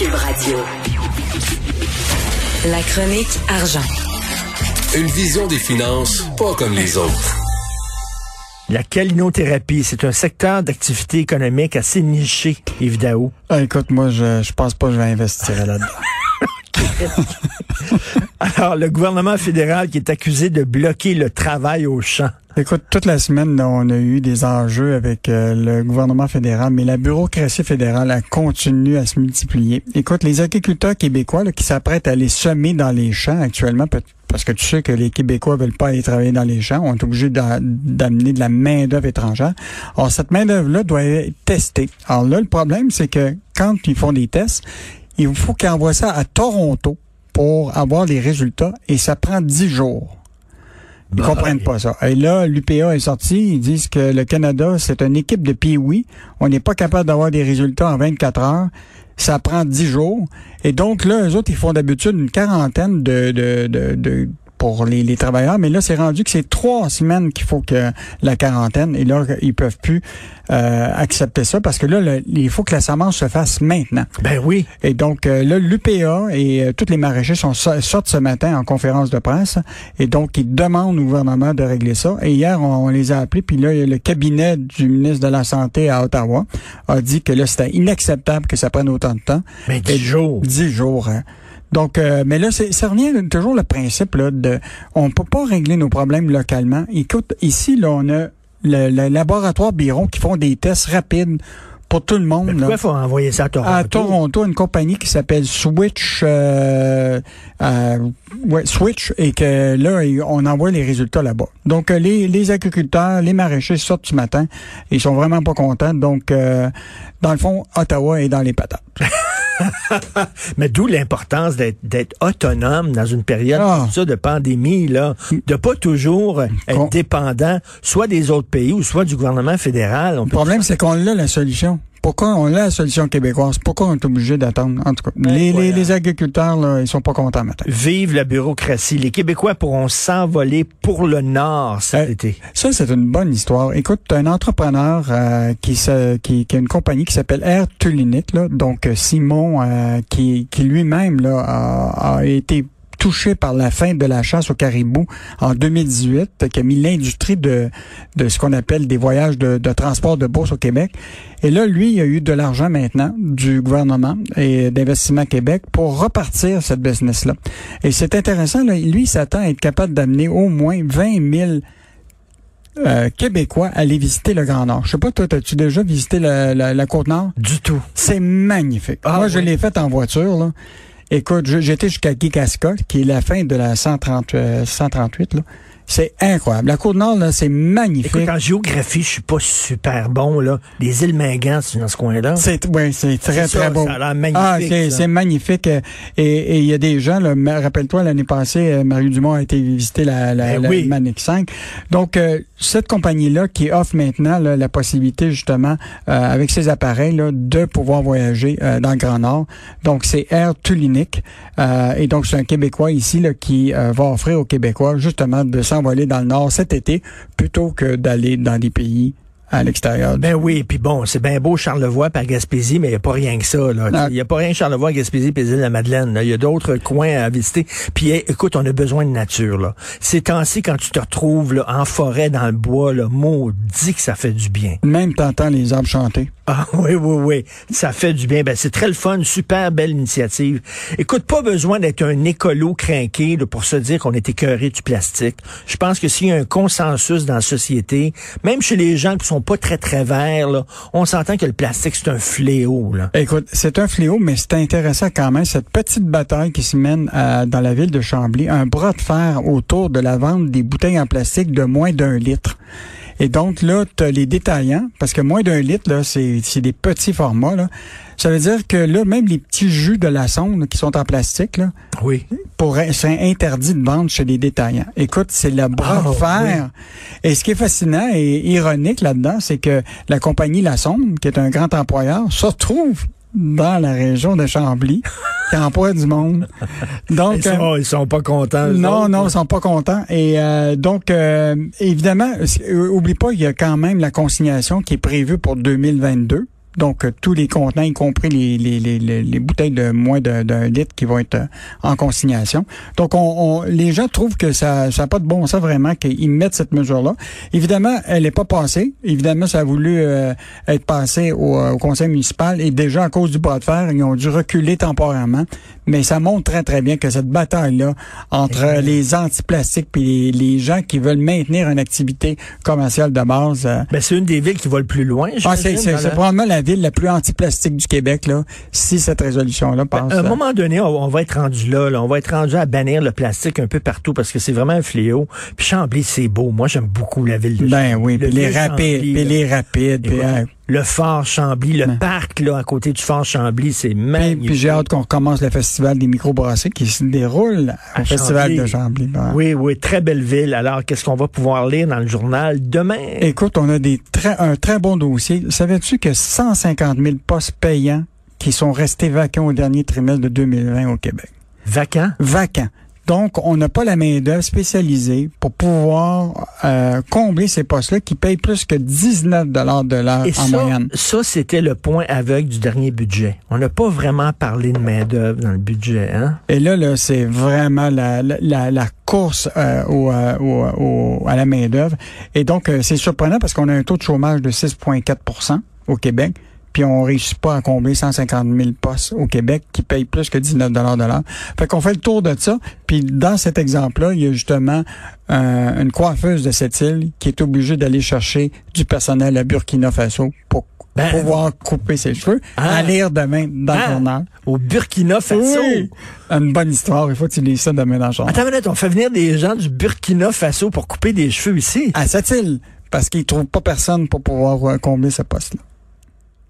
Cube Radio. La chronique argent. Une vision des finances pas comme les autres. La calinothérapie, c'est un secteur d'activité économique assez niché, évidemment. Ah, écoute, moi, je, je pense pas que je vais investir là-dedans. Alors, le gouvernement fédéral qui est accusé de bloquer le travail au champ. Écoute, toute la semaine, on a eu des enjeux avec euh, le gouvernement fédéral, mais la bureaucratie fédérale a continué à se multiplier. Écoute, les agriculteurs québécois là, qui s'apprêtent à aller semer dans les champs actuellement, parce que tu sais que les Québécois veulent pas aller travailler dans les champs, on est obligé d'amener de la main-d'œuvre étrangère. Alors, cette main-d'œuvre-là doit être testée. Alors là, le problème, c'est que quand ils font des tests, il faut qu'ils envoient ça à Toronto pour avoir les résultats et ça prend dix jours. Ils bah, comprennent pas ça. Et là, l'UPA est sorti, ils disent que le Canada, c'est une équipe de pee On n'est pas capable d'avoir des résultats en 24 heures. Ça prend 10 jours. Et donc là, eux autres, ils font d'habitude une quarantaine de, de, de, de pour les, les, travailleurs, mais là, c'est rendu que c'est trois semaines qu'il faut que la quarantaine, et là, ils peuvent plus euh, accepter ça parce que là, il faut que la semence se fasse maintenant. Ben oui. Et donc, euh, là, l'UPA et euh, toutes les maraîchers sont sortent ce matin en conférence de presse, et donc, ils demandent au gouvernement de régler ça. Et hier, on, les a appelés, puis là, le cabinet du ministre de la Santé à Ottawa a dit que là, c'était inacceptable que ça prenne autant de temps. Mais dix jours. Dix jours, hein. Donc, euh, mais là, ça revient toujours le principe là, de, on peut pas régler nos problèmes localement. Écoute, ici, là, on a le, laboratoire Biron qui font des tests rapides pour tout le monde. Pourquoi il faut envoyer ça à Toronto? À Toronto, une compagnie qui s'appelle Switch, euh, euh, ouais, Switch, et que là, on envoie les résultats là-bas. Donc, les, les agriculteurs, les maraîchers sortent ce matin. Ils sont vraiment pas contents. Donc, dans le fond, Ottawa est dans les patates. Mais d'où l'importance d'être autonome dans une période ah. comme ça de pandémie, là, de pas toujours être dépendant soit des autres pays ou soit du gouvernement fédéral. le problème, c'est qu'on a la solution. Pourquoi on a la solution québécoise? Pourquoi on est obligé d'attendre? En tout cas, ben, les, les, agriculteurs, là, ils sont pas contents maintenant. Vive la bureaucratie. Les Québécois pourront s'envoler pour le Nord cet euh, été. Ça, c'est une bonne histoire. Écoute, un entrepreneur euh, qui, qui, qui, a une compagnie qui s'appelle Air Tulinite, là, donc euh, Simon, qui, qui lui-même là, a, a été touché par la fin de la chasse au caribou en 2018, qui a mis l'industrie de, de ce qu'on appelle des voyages de, de, transport de bourse au Québec. Et là, lui, il a eu de l'argent maintenant du gouvernement et d'Investissement Québec pour repartir cette business-là. Et c'est intéressant, là, lui, il s'attend à être capable d'amener au moins 20 000 euh, Québécois à aller visiter le Grand Nord. Je sais pas, toi, as-tu déjà visité la, la, Côte-Nord? Du tout. C'est magnifique. Ah Moi, je l'ai fait en voiture, là. Écoute, j'étais jusqu'à Kikaska, qui est la fin de la 130, 138, euh, là. C'est incroyable. La Côte-Nord, là, c'est magnifique. Écoute, en géographie, je suis pas super bon, là. Les îles Mingan, c'est dans ce coin-là. C'est, ouais, c'est très, très beau. Ça a l'air magnifique. Ah, c'est magnifique. Et il y a des gens, là, rappelle-toi, l'année passée, euh, Marie Dumont a été visiter la, la, ben Manic 5. Donc, euh, cette compagnie-là qui offre maintenant la possibilité, justement, euh, avec ses appareils, là, de pouvoir voyager dans le Grand Nord. Donc, c'est Air Tulinic. et donc, c'est un Québécois ici, qui va offrir aux Québécois, justement, de s'en aller dans le nord cet été plutôt que d'aller dans des pays à l'extérieur. Ben oui, puis bon, c'est bien beau Charlevoix par Gaspésie, mais il n'y a pas rien que ça. Il n'y a pas rien Charlevoix, Gaspésie, puis la Madeleine. Il y a d'autres coins à visiter. Puis écoute, on a besoin de nature. Là. Ces temps-ci, quand tu te retrouves là, en forêt, dans le bois, là, maudit que ça fait du bien. Même t'entends les arbres chanter. Ah oui, oui, oui. Ça fait du bien. Ben, c'est très le fun, super belle initiative. Écoute, pas besoin d'être un écolo craqué pour se dire qu'on est écœuré du plastique. Je pense que s'il y a un consensus dans la société, même chez les gens qui sont pas très, très on s'entend que le plastique, c'est un fléau. Écoute, c'est un fléau, mais c'est intéressant quand même, cette petite bataille qui se mène euh, dans la ville de Chambly, un bras de fer autour de la vente des bouteilles en plastique de moins d'un litre. Et donc là, tu as les détaillants, parce que moins d'un litre, là, c'est des petits formats. Là. Ça veut dire que là, même les petits jus de la sonde qui sont en plastique, là, oui. c'est interdit de vendre chez les détaillants. Écoute, c'est le bras de ah, fer. Et ce qui est fascinant et ironique là-dedans, c'est que la compagnie La Sonde, qui est un grand employeur, se retrouve dans la région de Chambly qui emploie du monde. Donc ils sont, euh, sont pas contents. Non, non, ils sont pas contents. Et euh, donc évidemment, oublie pas, il y a quand même la consignation qui est prévue pour 2022. Donc, euh, tous les contenants, y compris les, les, les, les bouteilles de moins d'un litre qui vont être euh, en consignation. Donc, on, les gens trouvent que ça n'a pas de bon sens vraiment qu'ils mettent cette mesure-là. Évidemment, elle n'est pas passée. Évidemment, ça a voulu euh, être passé au, au, conseil municipal et déjà, à cause du bras de fer, ils ont dû reculer temporairement. Mais ça montre très, très bien que cette bataille-là entre les antiplastiques et les, les, gens qui veulent maintenir une activité commerciale de base... ben, c'est une des villes qui va le plus loin, ah, c'est probablement la ville la plus anti-plastique du Québec, là, si cette résolution-là passe. Ben, à un moment donné, on, va être rendu là, On va être rendu à bannir le plastique un peu partout parce que c'est vraiment un fléau. Puis Chambly, c'est beau. Moi, j'aime beaucoup la ville de Ben oui, puis les rapides, puis les rapides, puis le Fort Chambly, le parc là à côté du Fort Chambly, c'est magnifique. Puis, j'ai hâte qu'on recommence le festival des microbrassés qui se déroule au festival de Chambly. Oui, oui, très belle ville. Alors, qu'est-ce qu'on va pouvoir lire dans le journal demain? Écoute, on a des très un très bon dossier. Savais-tu que 150 000 postes payants qui sont restés vacants au dernier trimestre de 2020 au Québec? Vacants? Vacants. Donc, on n'a pas la main-d'œuvre spécialisée pour pouvoir euh, combler ces postes-là qui payent plus que 19 dollars de l'heure en moyenne. Ça, c'était le point aveugle du dernier budget. On n'a pas vraiment parlé de main-d'œuvre dans le budget. Hein? Et là, là c'est vraiment la, la, la, course euh, euh, au, au, à la main-d'œuvre. Et donc, c'est surprenant parce qu'on a un taux de chômage de 6,4% au Québec puis on réussit pas à combler 150 000 postes au Québec qui payent plus que 19 dollars de l'heure. Fait qu'on fait le tour de ça. Puis dans cet exemple-là, il y a justement euh, une coiffeuse de cette île qui est obligée d'aller chercher du personnel à Burkina Faso pour ben, pouvoir couper ses cheveux, à ah. lire demain dans le ah. journal. Au Burkina Faso? Oui. Une bonne histoire. Il faut que tu lises ça demain dans le journal. Attends une minute, on fait venir des gens du Burkina Faso pour couper des cheveux ici. À cette île. Parce qu'ils trouvent pas personne pour pouvoir euh, combler ce poste-là.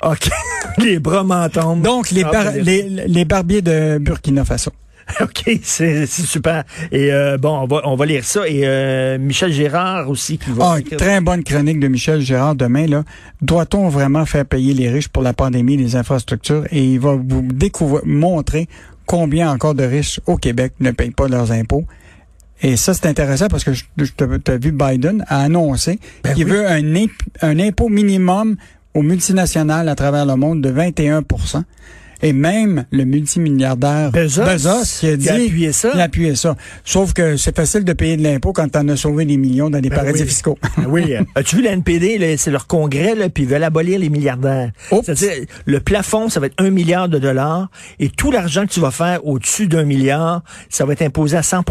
OK. les bras m'en Donc, les, ah, les, les, barbiers de Burkina Faso. OK, c'est super. Et euh, bon, on va, on va lire ça. Et euh, Michel Gérard aussi qui va... Ah, très bonne chronique de Michel Gérard demain. là. Doit-on vraiment faire payer les riches pour la pandémie des infrastructures? Et il va vous découvrir, montrer combien encore de riches au Québec ne payent pas leurs impôts. Et ça, c'est intéressant parce que tu as vu Biden a annoncé ben qu'il veut un, un impôt minimum aux multinationales à travers le monde de 21 et même le multimilliardaire Bezos, qui a dit il a appuyé ça. Il a appuyé ça. Sauf que c'est facile de payer de l'impôt quand t'en as sauvé des millions dans des ben paradis fiscaux. Ben oui. As-tu vu la NPD, c'est leur congrès, là, puis ils veulent abolir les milliardaires. C'est-à-dire, le plafond, ça va être un milliard de dollars, et tout l'argent que tu vas faire au-dessus d'un milliard, ça va être imposé à 100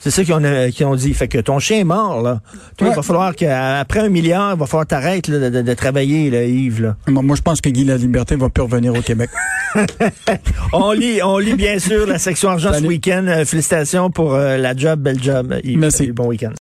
c'est ça qu'ils ont, euh, ont, dit. Fait que ton chien est mort, là. Il va falloir qu'après un milliard, il va falloir t'arrêter de, de, travailler, là, Yves. Là. Moi, je pense que Guy La Liberté va plus revenir au Québec. on lit, on lit bien sûr la section argent ce week-end. Euh, félicitations pour euh, la job, belle job. Yves. Merci. Bon week-end.